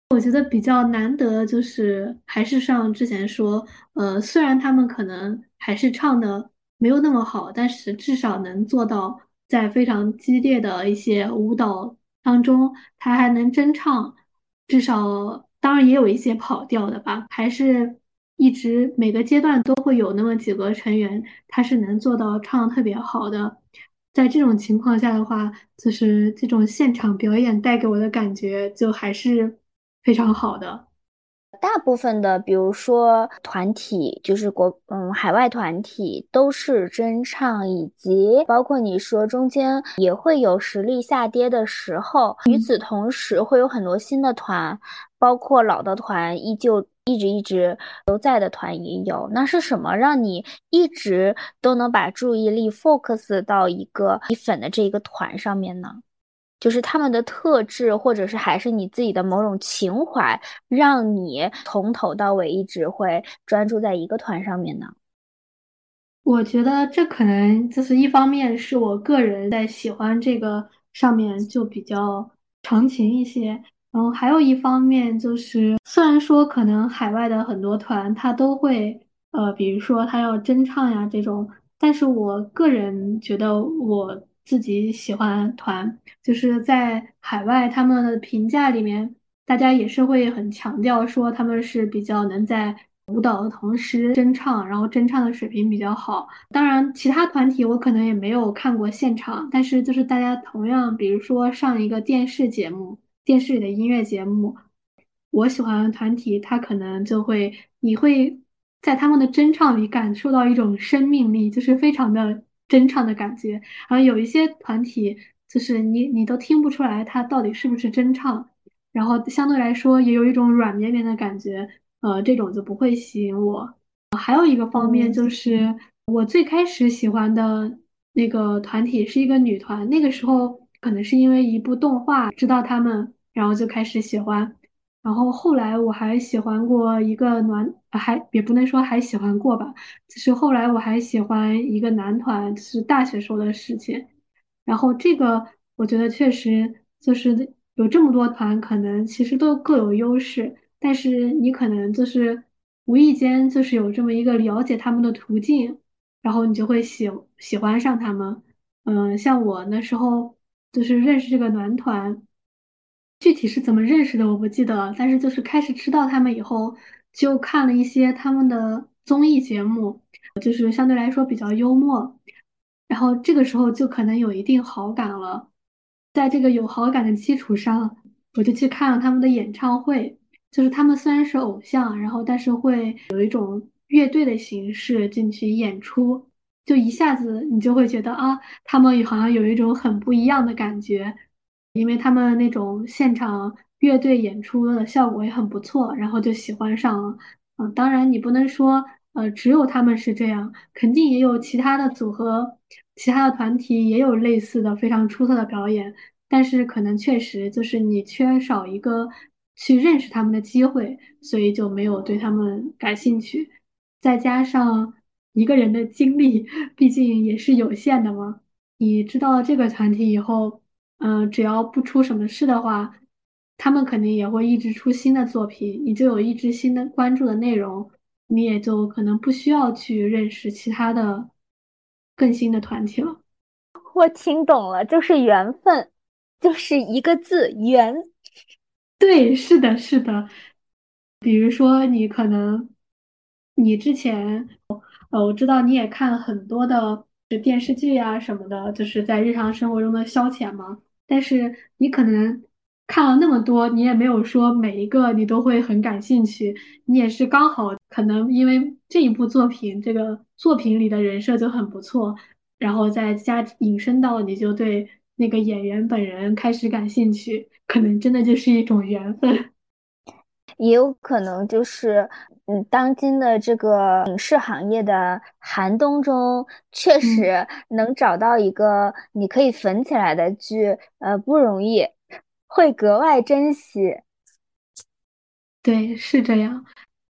我觉得比较难得，就是还是像之前说，呃，虽然他们可能还是唱的没有那么好，但是至少能做到在非常激烈的一些舞蹈当中，他还能真唱。至少，当然也有一些跑调的吧，还是一直每个阶段都会有那么几个成员，他是能做到唱的特别好的。在这种情况下的话，就是这种现场表演带给我的感觉，就还是。非常好的，大部分的，比如说团体，就是国嗯海外团体都是真唱，以及包括你说中间也会有实力下跌的时候。与此同时，会有很多新的团，包括老的团依旧一直一直都在的团也有。那是什么让你一直都能把注意力 focus 到一个你粉的这一个团上面呢？就是他们的特质，或者是还是你自己的某种情怀，让你从头到尾一直会专注在一个团上面呢？我觉得这可能就是一方面是我个人在喜欢这个上面就比较长情一些，然后还有一方面就是，虽然说可能海外的很多团他都会，呃，比如说他要真唱呀这种，但是我个人觉得我。自己喜欢团，就是在海外他们的评价里面，大家也是会很强调说他们是比较能在舞蹈的同时真唱，然后真唱的水平比较好。当然，其他团体我可能也没有看过现场，但是就是大家同样，比如说上一个电视节目，电视里的音乐节目，我喜欢的团体，他可能就会，你会在他们的真唱里感受到一种生命力，就是非常的。真唱的感觉，然后有一些团体就是你你都听不出来他到底是不是真唱，然后相对来说也有一种软绵绵的感觉，呃，这种就不会吸引我。还有一个方面就是我最开始喜欢的那个团体是一个女团，那个时候可能是因为一部动画知道他们，然后就开始喜欢。然后后来我还喜欢过一个男，还也不能说还喜欢过吧，就是后来我还喜欢一个男团，是大学时候的事情。然后这个我觉得确实就是有这么多团，可能其实都各有优势，但是你可能就是无意间就是有这么一个了解他们的途径，然后你就会喜喜欢上他们。嗯，像我那时候就是认识这个男团。具体是怎么认识的我不记得了，但是就是开始知道他们以后，就看了一些他们的综艺节目，就是相对来说比较幽默，然后这个时候就可能有一定好感了。在这个有好感的基础上，我就去看了他们的演唱会，就是他们虽然是偶像，然后但是会有一种乐队的形式进去演出，就一下子你就会觉得啊，他们好像有一种很不一样的感觉。因为他们那种现场乐队演出的效果也很不错，然后就喜欢上了。嗯，当然你不能说，呃，只有他们是这样，肯定也有其他的组合、其他的团体也有类似的非常出色的表演。但是可能确实就是你缺少一个去认识他们的机会，所以就没有对他们感兴趣。再加上一个人的精力毕竟也是有限的嘛，你知道这个团体以后。嗯，只要不出什么事的话，他们肯定也会一直出新的作品，你就有一直新的关注的内容，你也就可能不需要去认识其他的更新的团体了。我听懂了，就是缘分，就是一个字缘。对，是的，是的。比如说，你可能你之前，呃，我知道你也看了很多的电视剧啊什么的，就是在日常生活中的消遣嘛。但是你可能看了那么多，你也没有说每一个你都会很感兴趣。你也是刚好可能因为这一部作品，这个作品里的人设就很不错，然后再加引申到你就对那个演员本人开始感兴趣，可能真的就是一种缘分。也有可能就是，嗯，当今的这个影视行业的寒冬中，确实能找到一个你可以粉起来的剧，呃，不容易，会格外珍惜。对，是这样。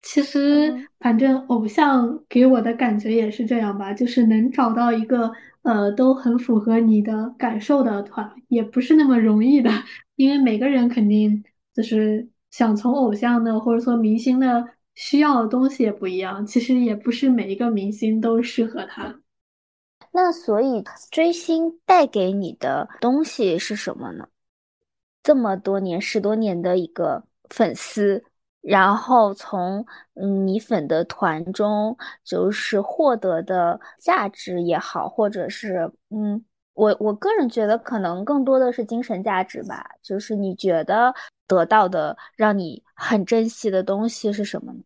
其实，反正偶像给我的感觉也是这样吧，就是能找到一个呃都很符合你的感受的团，也不是那么容易的，因为每个人肯定就是。想从偶像的或者说明星的需要的东西也不一样，其实也不是每一个明星都适合他。那所以追星带给你的东西是什么呢？这么多年十多年的一个粉丝，然后从嗯你粉的团中就是获得的价值也好，或者是嗯我我个人觉得可能更多的是精神价值吧，就是你觉得。得到的让你很珍惜的东西是什么呢？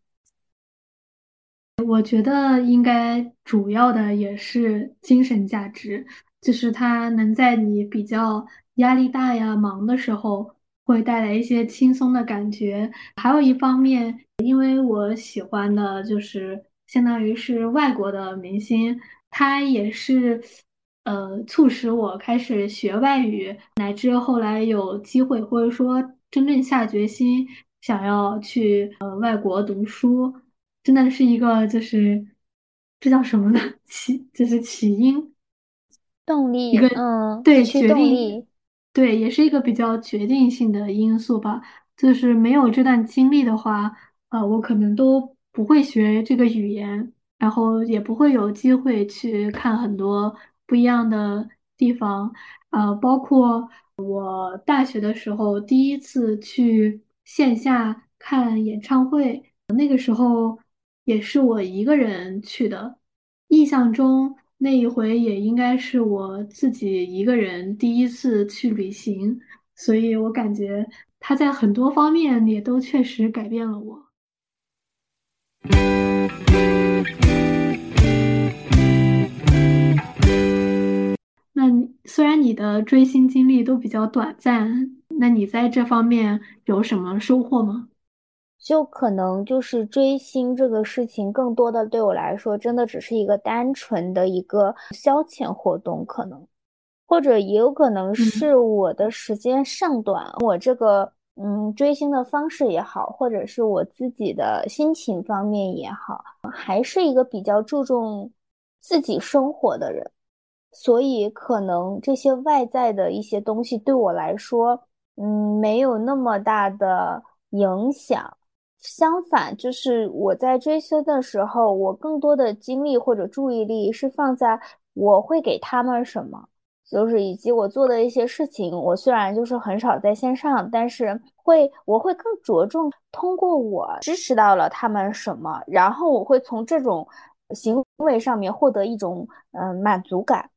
我觉得应该主要的也是精神价值，就是它能在你比较压力大呀、忙的时候，会带来一些轻松的感觉。还有一方面，因为我喜欢的就是相当于是外国的明星，他也是呃促使我开始学外语，乃至后来有机会或者说。真正下决心想要去呃外国读书，真的是一个就是这叫什么呢？起就是起因动力一个嗯对决定对也是一个比较决定性的因素吧。就是没有这段经历的话，呃，我可能都不会学这个语言，然后也不会有机会去看很多不一样的地方，呃，包括。我大学的时候第一次去线下看演唱会，那个时候也是我一个人去的。印象中那一回也应该是我自己一个人第一次去旅行，所以我感觉他在很多方面也都确实改变了我。虽然你的追星经历都比较短暂，那你在这方面有什么收获吗？就可能就是追星这个事情，更多的对我来说，真的只是一个单纯的一个消遣活动，可能，或者也有可能是我的时间尚短，我这个嗯追星的方式也好，或者是我自己的心情方面也好，还是一个比较注重自己生活的人，所以可能这些外在的一些东西对我来说，嗯，没有那么大的影响。相反，就是我在追星的时候，我更多的精力或者注意力是放在我会给他们什么，就是以及我做的一些事情。我虽然就是很少在线上，但是会我会更着重通过我支持到了他们什么，然后我会从这种行为上面获得一种嗯满足感。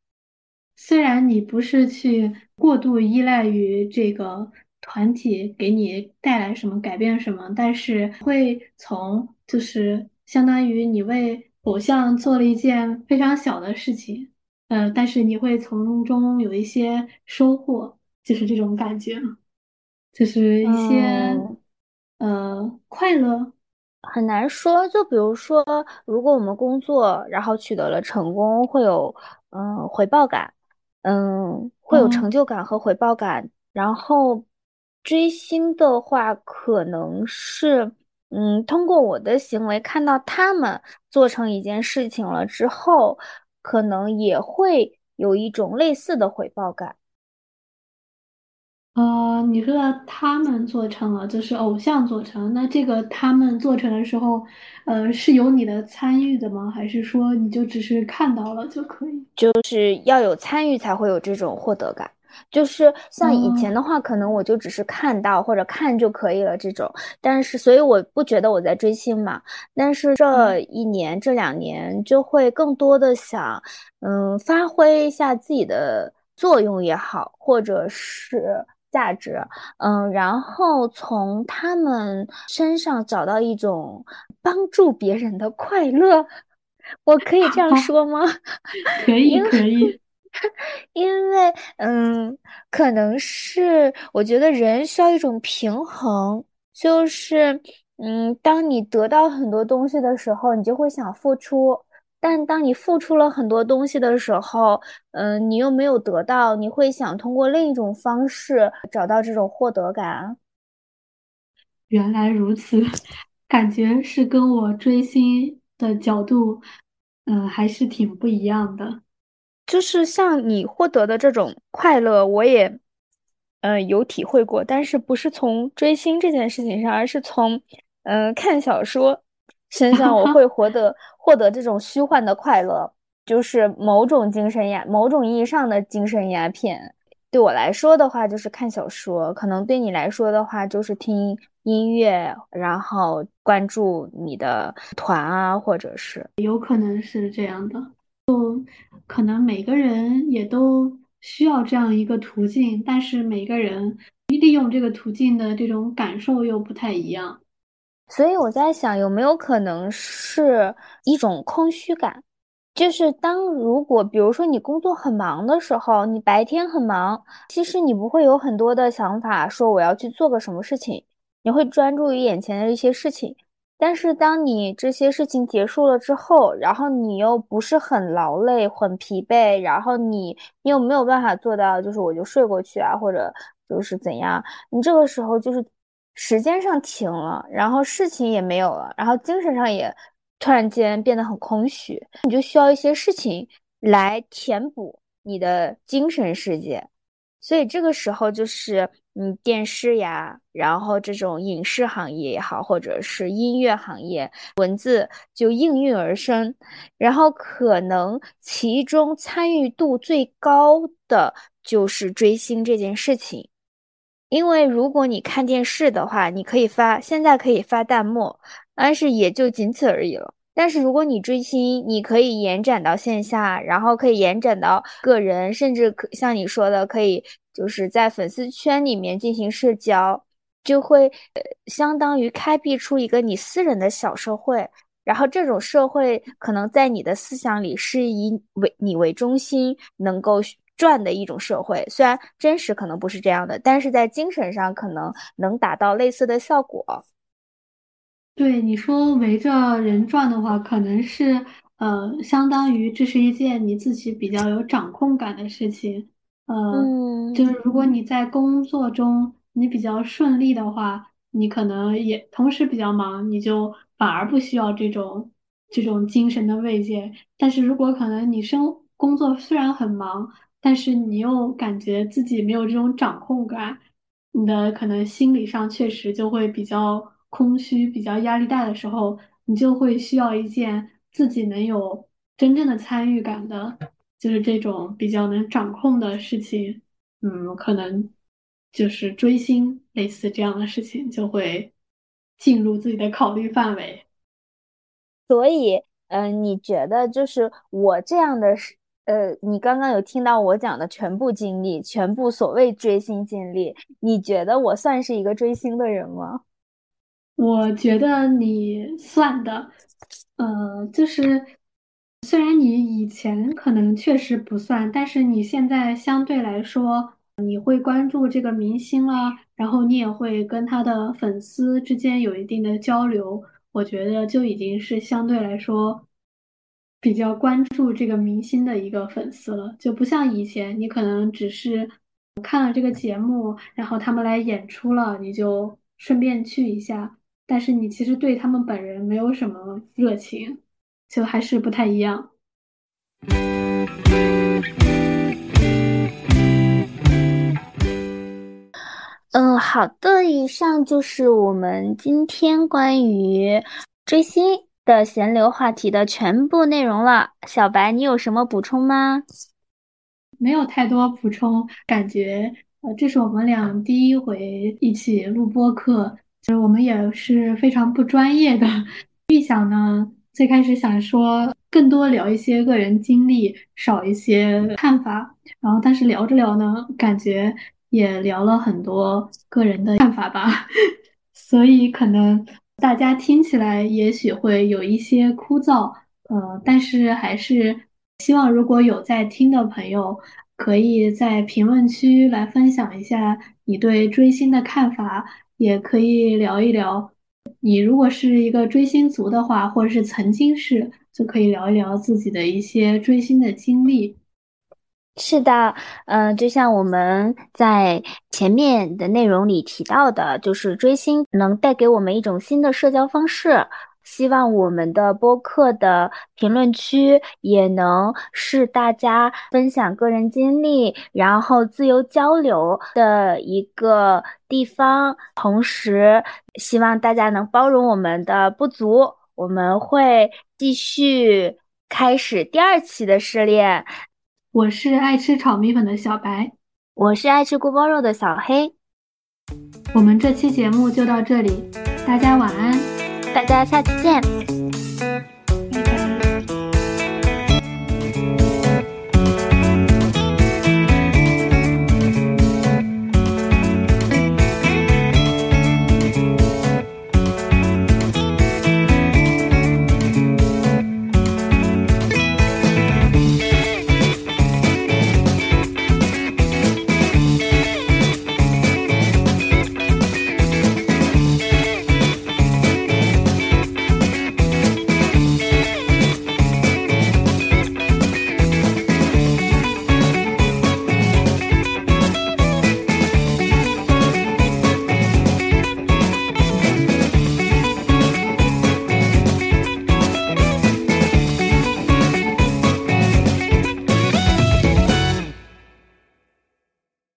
虽然你不是去过度依赖于这个。团体给你带来什么改变什么，但是会从就是相当于你为偶像做了一件非常小的事情，呃，但是你会从中有一些收获，就是这种感觉，就是一些呃快乐，很难说。就比如说，如果我们工作然后取得了成功，会有嗯回报感，嗯会有成就感和回报感，然后。追星的话，可能是，嗯，通过我的行为看到他们做成一件事情了之后，可能也会有一种类似的回报感。呃，你说的他们做成了，就是偶像做成，那这个他们做成的时候，呃，是有你的参与的吗？还是说你就只是看到了就可以？就是要有参与才会有这种获得感。就是像以前的话，可能我就只是看到或者看就可以了这种，但是所以我不觉得我在追星嘛。但是这一年这两年就会更多的想，嗯，发挥一下自己的作用也好，或者是价值，嗯，然后从他们身上找到一种帮助别人的快乐，我可以这样说吗？可以，可以。因为，嗯，可能是我觉得人需要一种平衡，就是，嗯，当你得到很多东西的时候，你就会想付出；但当你付出了很多东西的时候，嗯，你又没有得到，你会想通过另一种方式找到这种获得感。原来如此，感觉是跟我追星的角度，嗯，还是挺不一样的。就是像你获得的这种快乐，我也，嗯，有体会过，但是不是从追星这件事情上，而是从，嗯，看小说身上，我会获得获得这种虚幻的快乐，就是某种精神鸦，某种意义上的精神鸦片。对我来说的话，就是看小说；可能对你来说的话，就是听音乐，然后关注你的团啊，或者是有可能是这样的。就可能每个人也都需要这样一个途径，但是每个人利用这个途径的这种感受又不太一样。所以我在想，有没有可能是一种空虚感？就是当如果比如说你工作很忙的时候，你白天很忙，其实你不会有很多的想法说我要去做个什么事情，你会专注于眼前的一些事情。但是当你这些事情结束了之后，然后你又不是很劳累、很疲惫，然后你你又没有办法做到，就是我就睡过去啊，或者就是怎样，你这个时候就是时间上停了，然后事情也没有了，然后精神上也突然间变得很空虚，你就需要一些事情来填补你的精神世界，所以这个时候就是。嗯，电视呀，然后这种影视行业也好，或者是音乐行业，文字就应运而生。然后可能其中参与度最高的就是追星这件事情，因为如果你看电视的话，你可以发，现在可以发弹幕，但是也就仅此而已了。但是如果你追星，你可以延展到线下，然后可以延展到个人，甚至可像你说的，可以就是在粉丝圈里面进行社交，就会呃相当于开辟出一个你私人的小社会。然后这种社会可能在你的思想里是以为你为中心，能够赚的一种社会。虽然真实可能不是这样的，但是在精神上可能能达到类似的效果。对你说围着人转的话，可能是呃，相当于这是一件你自己比较有掌控感的事情。呃，就是如果你在工作中你比较顺利的话，你可能也同时比较忙，你就反而不需要这种这种精神的慰藉。但是如果可能你生工作虽然很忙，但是你又感觉自己没有这种掌控感，你的可能心理上确实就会比较空虚，比较压力大的时候，你就会需要一件自己能有真正的参与感的。就是这种比较能掌控的事情，嗯，可能就是追星类似这样的事情就会进入自己的考虑范围。所以，嗯，你觉得就是我这样的，呃，你刚刚有听到我讲的全部经历，全部所谓追星经历，你觉得我算是一个追星的人吗？我觉得你算的，呃，就是。虽然你以前可能确实不算，但是你现在相对来说，你会关注这个明星啊，然后你也会跟他的粉丝之间有一定的交流，我觉得就已经是相对来说比较关注这个明星的一个粉丝了，就不像以前，你可能只是看了这个节目，然后他们来演出了，你就顺便去一下，但是你其实对他们本人没有什么热情。就还是不太一样。嗯，好的，以上就是我们今天关于追星的闲聊话题的全部内容了。小白，你有什么补充吗？没有太多补充，感觉呃，这是我们俩第一回一起录播课，其实我们也是非常不专业的。预想呢？最开始想说更多聊一些个人经历，少一些看法，然后但是聊着聊呢，感觉也聊了很多个人的看法吧，所以可能大家听起来也许会有一些枯燥，呃，但是还是希望如果有在听的朋友，可以在评论区来分享一下你对追星的看法，也可以聊一聊。你如果是一个追星族的话，或者是曾经是，就可以聊一聊自己的一些追星的经历。是的，嗯，就像我们在前面的内容里提到的，就是追星能带给我们一种新的社交方式。希望我们的播客的评论区也能是大家分享个人经历，然后自由交流的一个地方。同时，希望大家能包容我们的不足。我们会继续开始第二期的试炼。我是爱吃炒米粉的小白，我是爱吃锅包肉的小黑。我们这期节目就到这里，大家晚安。大家下期见。